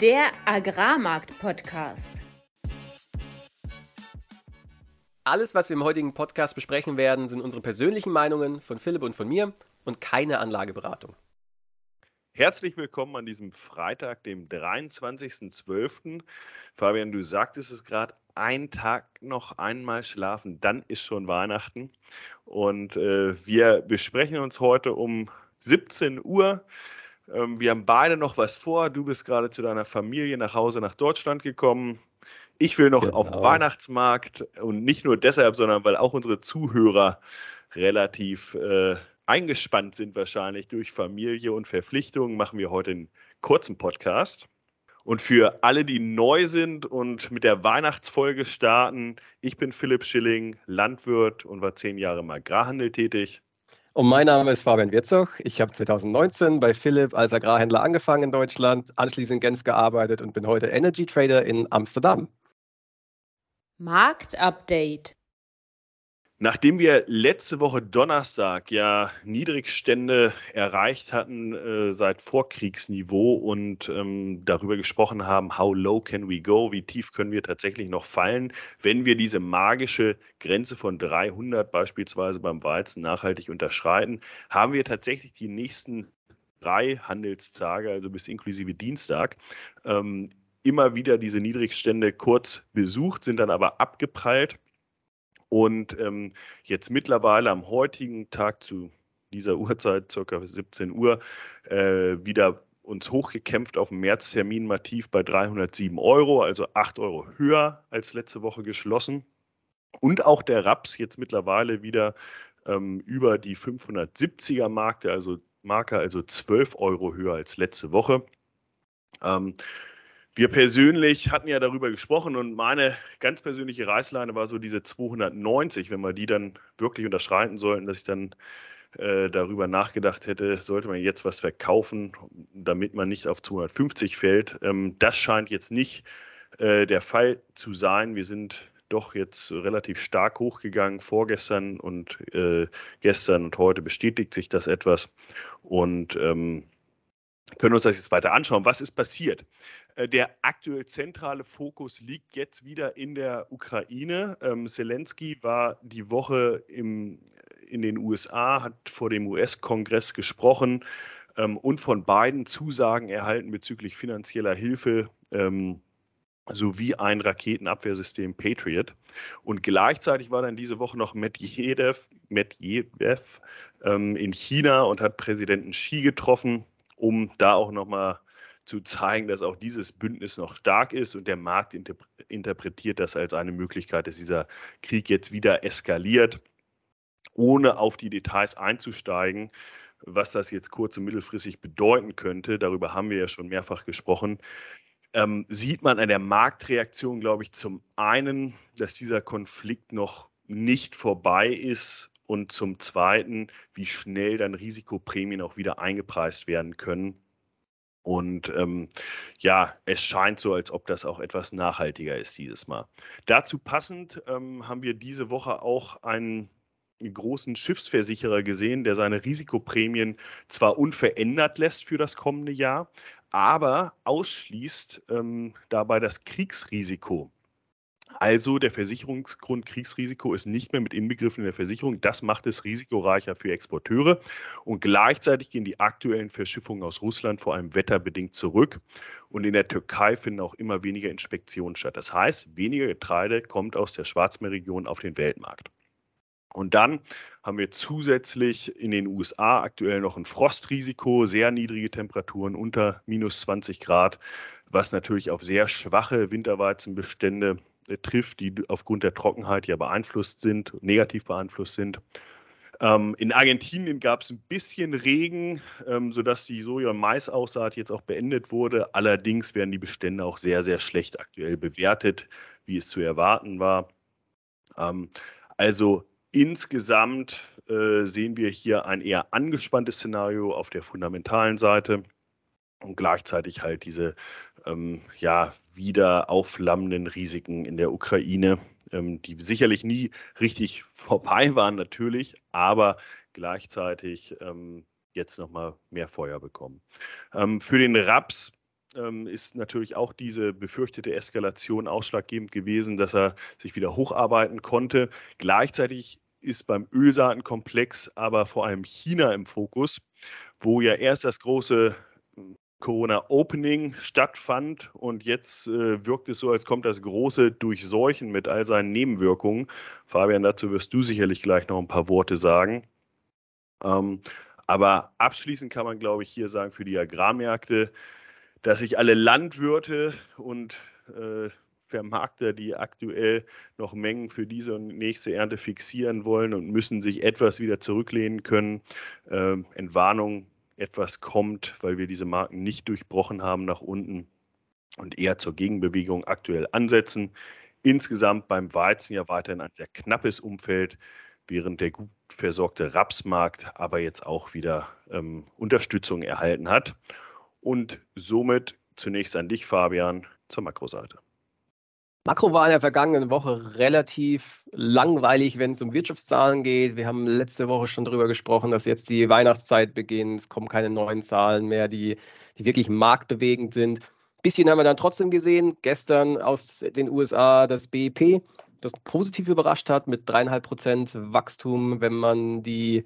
Der Agrarmarkt-Podcast. Alles, was wir im heutigen Podcast besprechen werden, sind unsere persönlichen Meinungen von Philipp und von mir und keine Anlageberatung. Herzlich willkommen an diesem Freitag, dem 23.12. Fabian, du sagtest es gerade, ein Tag noch einmal schlafen, dann ist schon Weihnachten. Und äh, wir besprechen uns heute um 17 Uhr. Ähm, wir haben beide noch was vor. Du bist gerade zu deiner Familie nach Hause nach Deutschland gekommen. Ich will noch genau. auf den Weihnachtsmarkt und nicht nur deshalb, sondern weil auch unsere Zuhörer relativ äh, eingespannt sind wahrscheinlich durch Familie und Verpflichtungen, machen wir heute einen kurzen Podcast. Und für alle, die neu sind und mit der Weihnachtsfolge starten, ich bin Philipp Schilling, Landwirt und war zehn Jahre im Agrarhandel tätig. Und mein Name ist Fabian Wirzog. Ich habe 2019 bei Philipp als Agrarhändler angefangen in Deutschland, anschließend in Genf gearbeitet und bin heute Energy Trader in Amsterdam. Marktupdate. Nachdem wir letzte Woche Donnerstag ja Niedrigstände erreicht hatten äh, seit Vorkriegsniveau und ähm, darüber gesprochen haben, how low can we go, wie tief können wir tatsächlich noch fallen, wenn wir diese magische Grenze von 300 beispielsweise beim Weizen nachhaltig unterschreiten, haben wir tatsächlich die nächsten drei Handelstage, also bis inklusive Dienstag, ähm, immer wieder diese Niedrigstände kurz besucht, sind dann aber abgeprallt und ähm, jetzt mittlerweile am heutigen Tag zu dieser Uhrzeit, circa 17 Uhr, äh, wieder uns hochgekämpft auf dem Märztermin mal tief bei 307 Euro, also 8 Euro höher als letzte Woche geschlossen. Und auch der Raps jetzt mittlerweile wieder ähm, über die 570er Marke, also Marke, also 12 Euro höher als letzte Woche. Ähm, wir persönlich hatten ja darüber gesprochen und meine ganz persönliche Reißleine war so diese 290, wenn wir die dann wirklich unterschreiten sollten, dass ich dann äh, darüber nachgedacht hätte, sollte man jetzt was verkaufen, damit man nicht auf 250 fällt. Ähm, das scheint jetzt nicht äh, der Fall zu sein. Wir sind doch jetzt relativ stark hochgegangen vorgestern und äh, gestern und heute bestätigt sich das etwas und ähm, können uns das jetzt weiter anschauen. Was ist passiert? Äh, der aktuell zentrale Fokus liegt jetzt wieder in der Ukraine. Ähm, Zelensky war die Woche im, in den USA, hat vor dem US-Kongress gesprochen ähm, und von beiden Zusagen erhalten bezüglich finanzieller Hilfe. Ähm, sowie ein Raketenabwehrsystem Patriot. Und gleichzeitig war dann diese Woche noch Medvedev, Medvedev ähm, in China und hat Präsidenten Xi getroffen, um da auch nochmal zu zeigen, dass auch dieses Bündnis noch stark ist und der Markt interpretiert das als eine Möglichkeit, dass dieser Krieg jetzt wieder eskaliert, ohne auf die Details einzusteigen. Was das jetzt kurz- und mittelfristig bedeuten könnte, darüber haben wir ja schon mehrfach gesprochen, ähm, sieht man an der Marktreaktion, glaube ich, zum einen, dass dieser Konflikt noch nicht vorbei ist und zum zweiten, wie schnell dann Risikoprämien auch wieder eingepreist werden können und ähm, ja, es scheint so, als ob das auch etwas nachhaltiger ist dieses Mal. Dazu passend ähm, haben wir diese Woche auch einen großen Schiffsversicherer gesehen, der seine Risikoprämien zwar unverändert lässt für das kommende Jahr, aber ausschließt ähm, dabei das Kriegsrisiko. Also der Versicherungsgrund Kriegsrisiko ist nicht mehr mit inbegriffen in der Versicherung. Das macht es risikoreicher für Exporteure. Und gleichzeitig gehen die aktuellen Verschiffungen aus Russland vor allem wetterbedingt zurück. Und in der Türkei finden auch immer weniger Inspektionen statt. Das heißt, weniger Getreide kommt aus der Schwarzmeerregion auf den Weltmarkt. Und dann haben wir zusätzlich in den USA aktuell noch ein Frostrisiko, sehr niedrige Temperaturen unter minus 20 Grad, was natürlich auf sehr schwache Winterweizenbestände trifft, die aufgrund der Trockenheit ja beeinflusst sind, negativ beeinflusst sind. Ähm, in Argentinien gab es ein bisschen Regen, ähm, sodass die Soja- und Mais-Aussaat jetzt auch beendet wurde. Allerdings werden die Bestände auch sehr, sehr schlecht aktuell bewertet, wie es zu erwarten war. Ähm, also insgesamt äh, sehen wir hier ein eher angespanntes Szenario auf der fundamentalen Seite und gleichzeitig halt diese ähm, ja, wieder aufflammenden Risiken in der Ukraine, ähm, die sicherlich nie richtig vorbei waren natürlich, aber gleichzeitig ähm, jetzt nochmal mehr Feuer bekommen. Ähm, für den Raps ähm, ist natürlich auch diese befürchtete Eskalation ausschlaggebend gewesen, dass er sich wieder hocharbeiten konnte. Gleichzeitig ist beim Ölsaatenkomplex aber vor allem China im Fokus, wo ja erst das große Corona-Opening stattfand und jetzt äh, wirkt es so, als kommt das große Durchseuchen mit all seinen Nebenwirkungen. Fabian, dazu wirst du sicherlich gleich noch ein paar Worte sagen. Ähm, aber abschließend kann man, glaube ich, hier sagen, für die Agrarmärkte, dass sich alle Landwirte und äh, Vermarkter, die aktuell noch Mengen für diese und nächste Ernte fixieren wollen und müssen sich etwas wieder zurücklehnen können. Äh, Entwarnung etwas kommt, weil wir diese Marken nicht durchbrochen haben nach unten und eher zur Gegenbewegung aktuell ansetzen. Insgesamt beim Weizen ja weiterhin ein sehr knappes Umfeld, während der gut versorgte Rapsmarkt aber jetzt auch wieder ähm, Unterstützung erhalten hat. Und somit zunächst an dich, Fabian, zur Makroseite. Makro war in der vergangenen Woche relativ langweilig, wenn es um Wirtschaftszahlen geht. Wir haben letzte Woche schon darüber gesprochen, dass jetzt die Weihnachtszeit beginnt. Es kommen keine neuen Zahlen mehr, die, die wirklich marktbewegend sind. Ein bisschen haben wir dann trotzdem gesehen. Gestern aus den USA das BIP, das positiv überrascht hat mit dreieinhalb Prozent Wachstum, wenn man die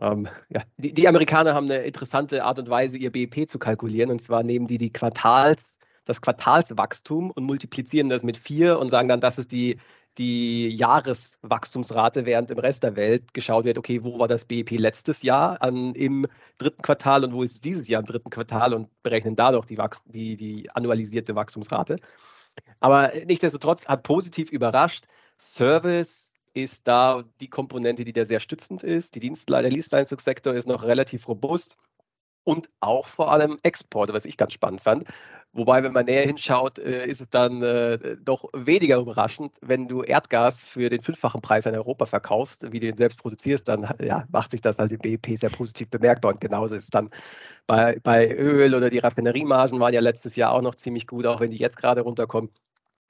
ähm, ja, die, die, Amerikaner haben eine interessante Art und Weise, ihr BIP zu kalkulieren. Und zwar nehmen die die Quartals, das Quartalswachstum und multiplizieren das mit vier und sagen dann, das ist die, die Jahreswachstumsrate, während im Rest der Welt geschaut wird, okay, wo war das BIP letztes Jahr an, im dritten Quartal und wo ist es dieses Jahr im dritten Quartal und berechnen dadurch die, die, die annualisierte Wachstumsrate. Aber nichtsdestotrotz hat positiv überrascht, Service ist da die Komponente, die da sehr stützend ist. Die Dienstleister, der Dienstleistungssektor ist noch relativ robust und auch vor allem Export, was ich ganz spannend fand. Wobei, wenn man näher hinschaut, äh, ist es dann äh, doch weniger überraschend, wenn du Erdgas für den fünffachen Preis in Europa verkaufst, wie du ihn selbst produzierst, dann ja, macht sich das halt im BIP sehr positiv bemerkbar. Und genauso ist es dann bei, bei Öl oder die Raffineriemargen waren ja letztes Jahr auch noch ziemlich gut, auch wenn die jetzt gerade runterkommen.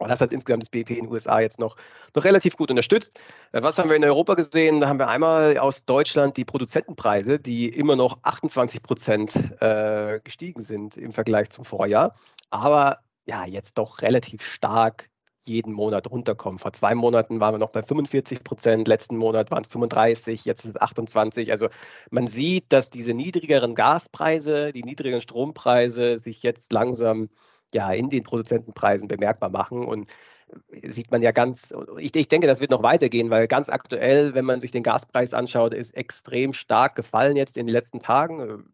Und das hat insgesamt das BP in den USA jetzt noch, noch relativ gut unterstützt. Äh, was haben wir in Europa gesehen? Da haben wir einmal aus Deutschland die Produzentenpreise, die immer noch 28 Prozent äh, gestiegen sind im Vergleich zum Vorjahr, aber ja, jetzt doch relativ stark jeden Monat runterkommen. Vor zwei Monaten waren wir noch bei 45 Prozent, letzten Monat waren es 35, jetzt ist es 28. Also man sieht, dass diese niedrigeren Gaspreise, die niedrigeren Strompreise sich jetzt langsam ja in den Produzentenpreisen bemerkbar machen. Und äh, sieht man ja ganz, ich, ich, denke, das wird noch weitergehen, weil ganz aktuell, wenn man sich den Gaspreis anschaut, ist extrem stark gefallen jetzt in den letzten Tagen.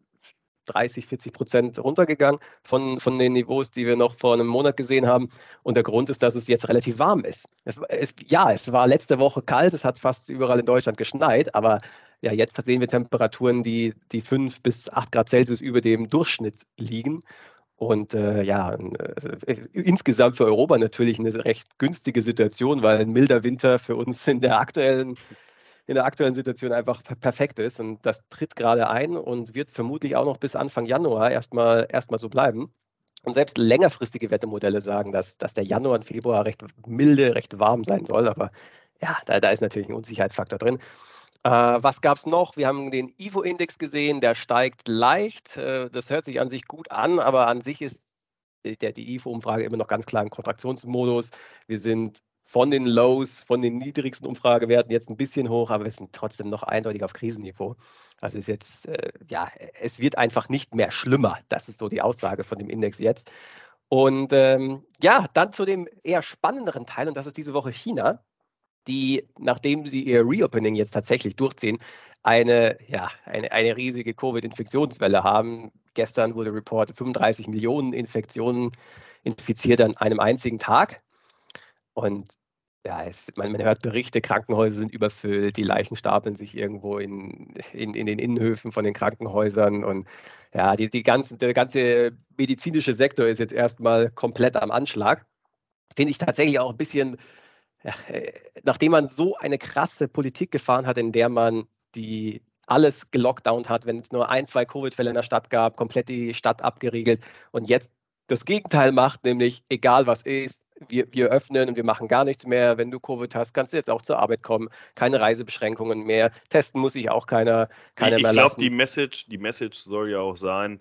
30, äh, 40 Prozent runtergegangen von, von den Niveaus, die wir noch vor einem Monat gesehen haben. Und der Grund ist, dass es jetzt relativ warm ist. Es, es, ja, es war letzte Woche kalt, es hat fast überall in Deutschland geschneit, aber ja, jetzt sehen wir Temperaturen, die, die 5 bis 8 Grad Celsius über dem Durchschnitt liegen. Und äh, ja, äh, insgesamt für Europa natürlich eine recht günstige Situation, weil ein milder Winter für uns in der aktuellen, in der aktuellen Situation einfach perfekt ist. Und das tritt gerade ein und wird vermutlich auch noch bis Anfang Januar erstmal erstmal so bleiben. Und selbst längerfristige Wettermodelle sagen, dass, dass der Januar und Februar recht milde, recht warm sein soll. Aber ja, da, da ist natürlich ein Unsicherheitsfaktor drin. Äh, was gab es noch? Wir haben den IFO-Index gesehen, der steigt leicht. Äh, das hört sich an sich gut an, aber an sich ist der, die IFO-Umfrage immer noch ganz klar im Kontraktionsmodus. Wir sind von den Lows, von den niedrigsten Umfragewerten jetzt ein bisschen hoch, aber wir sind trotzdem noch eindeutig auf Krisenniveau. Also ist jetzt, äh, ja, es wird einfach nicht mehr schlimmer. Das ist so die Aussage von dem Index jetzt. Und ähm, ja, dann zu dem eher spannenderen Teil, und das ist diese Woche China die, nachdem sie ihr Reopening jetzt tatsächlich durchziehen, eine, ja, eine, eine riesige Covid-Infektionswelle haben. Gestern wurde reported 35 Millionen Infektionen infiziert an einem einzigen Tag. Und ja, es, man, man, hört Berichte, Krankenhäuser sind überfüllt, die Leichen stapeln sich irgendwo in, in, in den Innenhöfen von den Krankenhäusern und ja, die, die ganzen, der ganze medizinische Sektor ist jetzt erstmal komplett am Anschlag. Finde ich tatsächlich auch ein bisschen ja, äh, nachdem man so eine krasse Politik gefahren hat, in der man die alles gelockdownt hat, wenn es nur ein, zwei Covid-Fälle in der Stadt gab, komplett die Stadt abgeriegelt und jetzt das Gegenteil macht, nämlich egal was ist, wir, wir öffnen und wir machen gar nichts mehr. Wenn du Covid hast, kannst du jetzt auch zur Arbeit kommen. Keine Reisebeschränkungen mehr. Testen muss sich auch keiner, keiner ich, mehr lassen. Ich glaube, die Message, die Message soll ja auch sein,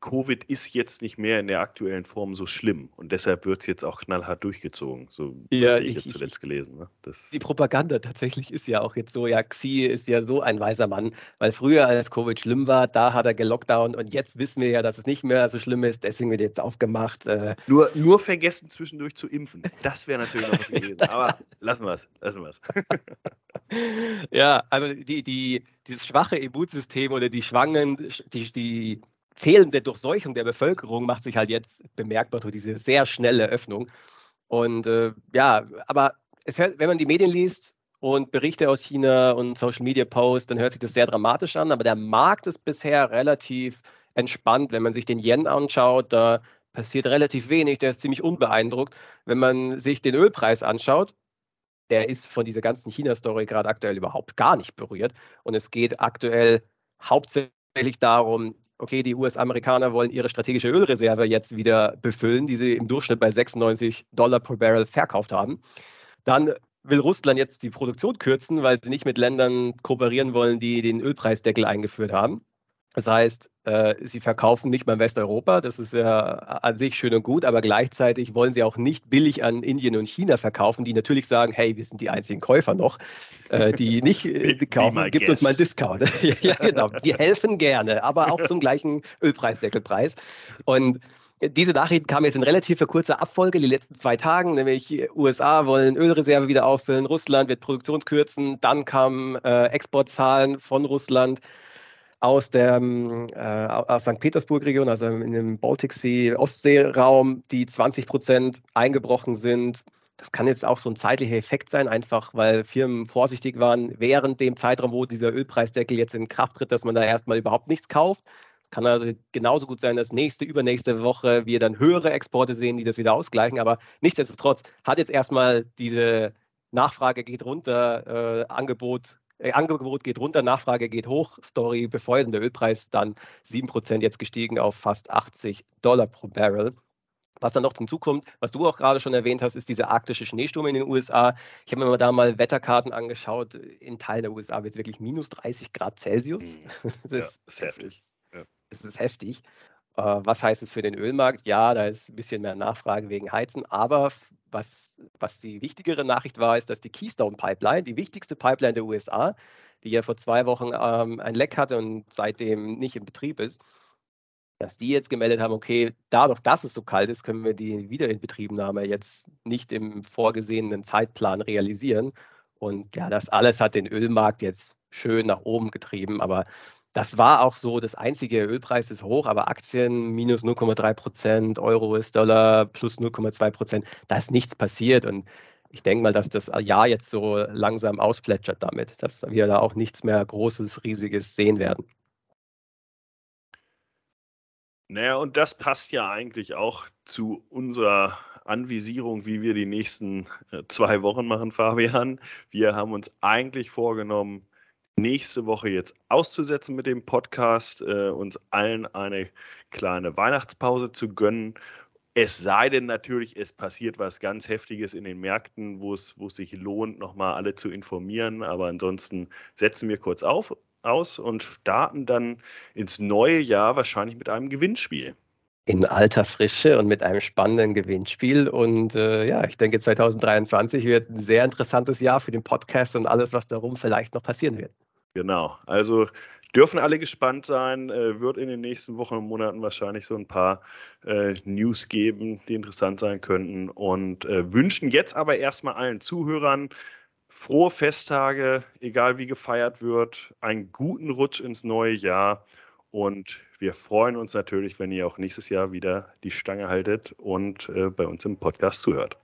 Covid ist jetzt nicht mehr in der aktuellen Form so schlimm und deshalb wird es jetzt auch knallhart durchgezogen. So ja, habe ich, ich jetzt zuletzt gelesen. Ne? Die Propaganda tatsächlich ist ja auch jetzt so, ja, Xi ist ja so ein weiser Mann, weil früher, als Covid schlimm war, da hat er gelockdown und jetzt wissen wir ja, dass es nicht mehr so schlimm ist, deswegen wird jetzt aufgemacht. Äh. Nur, nur vergessen zwischendurch zu impfen. Das wäre natürlich noch was gewesen. Aber lassen wir es, lassen wir es. ja, also die, die, dieses schwache Immunsystem oder die schwangen, die, die fehlende Durchseuchung der Bevölkerung macht sich halt jetzt bemerkbar durch diese sehr schnelle Öffnung. Und äh, ja, aber es wenn man die Medien liest und Berichte aus China und Social Media Posts, dann hört sich das sehr dramatisch an. Aber der Markt ist bisher relativ entspannt. Wenn man sich den Yen anschaut, da passiert relativ wenig. Der ist ziemlich unbeeindruckt. Wenn man sich den Ölpreis anschaut, der ist von dieser ganzen China-Story gerade aktuell überhaupt gar nicht berührt. Und es geht aktuell hauptsächlich darum, okay, die US-Amerikaner wollen ihre strategische Ölreserve jetzt wieder befüllen, die sie im Durchschnitt bei 96 Dollar pro Barrel verkauft haben. Dann will Russland jetzt die Produktion kürzen, weil sie nicht mit Ländern kooperieren wollen, die den Ölpreisdeckel eingeführt haben. Das heißt, äh, sie verkaufen nicht mal in Westeuropa, das ist ja an sich schön und gut, aber gleichzeitig wollen sie auch nicht billig an Indien und China verkaufen, die natürlich sagen, hey, wir sind die einzigen Käufer noch, äh, die nicht äh, kaufen, gibt uns mal einen Discount. ja, genau, die helfen gerne, aber auch zum gleichen Ölpreisdeckelpreis. Und diese Nachrichten kamen jetzt in relativ kurzer Abfolge, die letzten zwei Tagen, nämlich USA wollen Ölreserve wieder auffüllen, Russland wird Produktionskürzen, dann kamen äh, Exportzahlen von Russland aus der äh, aus St. Petersburg-Region, also in dem Baltic Sea, Ostseeraum, die 20 Prozent eingebrochen sind. Das kann jetzt auch so ein zeitlicher Effekt sein, einfach weil Firmen vorsichtig waren während dem Zeitraum, wo dieser Ölpreisdeckel jetzt in Kraft tritt, dass man da erstmal überhaupt nichts kauft. Kann also genauso gut sein, dass nächste, übernächste Woche wir dann höhere Exporte sehen, die das wieder ausgleichen. Aber nichtsdestotrotz hat jetzt erstmal diese Nachfrage geht runter, äh, Angebot Angebot geht runter, Nachfrage geht hoch, Story befeuert der Ölpreis dann 7% jetzt gestiegen auf fast 80 Dollar pro Barrel. Was dann noch hinzukommt, was du auch gerade schon erwähnt hast, ist diese arktische Schneesturm in den USA. Ich habe mir da mal Wetterkarten angeschaut. In Teilen der USA wird es wirklich minus 30 Grad Celsius. Mhm. Das, ja, ist heftig. Ja. Das ist heftig. Äh, was heißt es für den Ölmarkt? Ja, da ist ein bisschen mehr Nachfrage wegen Heizen, aber was, was die wichtigere Nachricht war, ist, dass die Keystone Pipeline, die wichtigste Pipeline der USA, die ja vor zwei Wochen ähm, ein Leck hatte und seitdem nicht in Betrieb ist, dass die jetzt gemeldet haben, okay, dadurch, dass es so kalt ist, können wir die Wiederinbetriebnahme jetzt nicht im vorgesehenen Zeitplan realisieren. Und ja, das alles hat den Ölmarkt jetzt schön nach oben getrieben. Aber das war auch so das einzige. Ölpreis ist hoch, aber Aktien minus 0,3 Prozent, Euro, US-Dollar plus 0,2 Prozent. Da ist nichts passiert. Und ich denke mal, dass das Jahr jetzt so langsam ausplätschert damit, dass wir da auch nichts mehr Großes, Riesiges sehen werden. Naja, und das passt ja eigentlich auch zu unserer Anvisierung, wie wir die nächsten äh, zwei Wochen machen, Fabian. Wir haben uns eigentlich vorgenommen, nächste Woche jetzt auszusetzen mit dem Podcast, äh, uns allen eine kleine Weihnachtspause zu gönnen. Es sei denn natürlich, es passiert was ganz Heftiges in den Märkten, wo es, wo es sich lohnt, nochmal alle zu informieren. Aber ansonsten setzen wir kurz auf, aus und starten dann ins neue Jahr wahrscheinlich mit einem Gewinnspiel in alter Frische und mit einem spannenden Gewinnspiel. Und äh, ja, ich denke, 2023 wird ein sehr interessantes Jahr für den Podcast und alles, was darum vielleicht noch passieren wird. Genau. Also dürfen alle gespannt sein. Äh, wird in den nächsten Wochen und Monaten wahrscheinlich so ein paar äh, News geben, die interessant sein könnten. Und äh, wünschen jetzt aber erstmal allen Zuhörern frohe Festtage, egal wie gefeiert wird, einen guten Rutsch ins neue Jahr. Und wir freuen uns natürlich, wenn ihr auch nächstes Jahr wieder die Stange haltet und äh, bei uns im Podcast zuhört.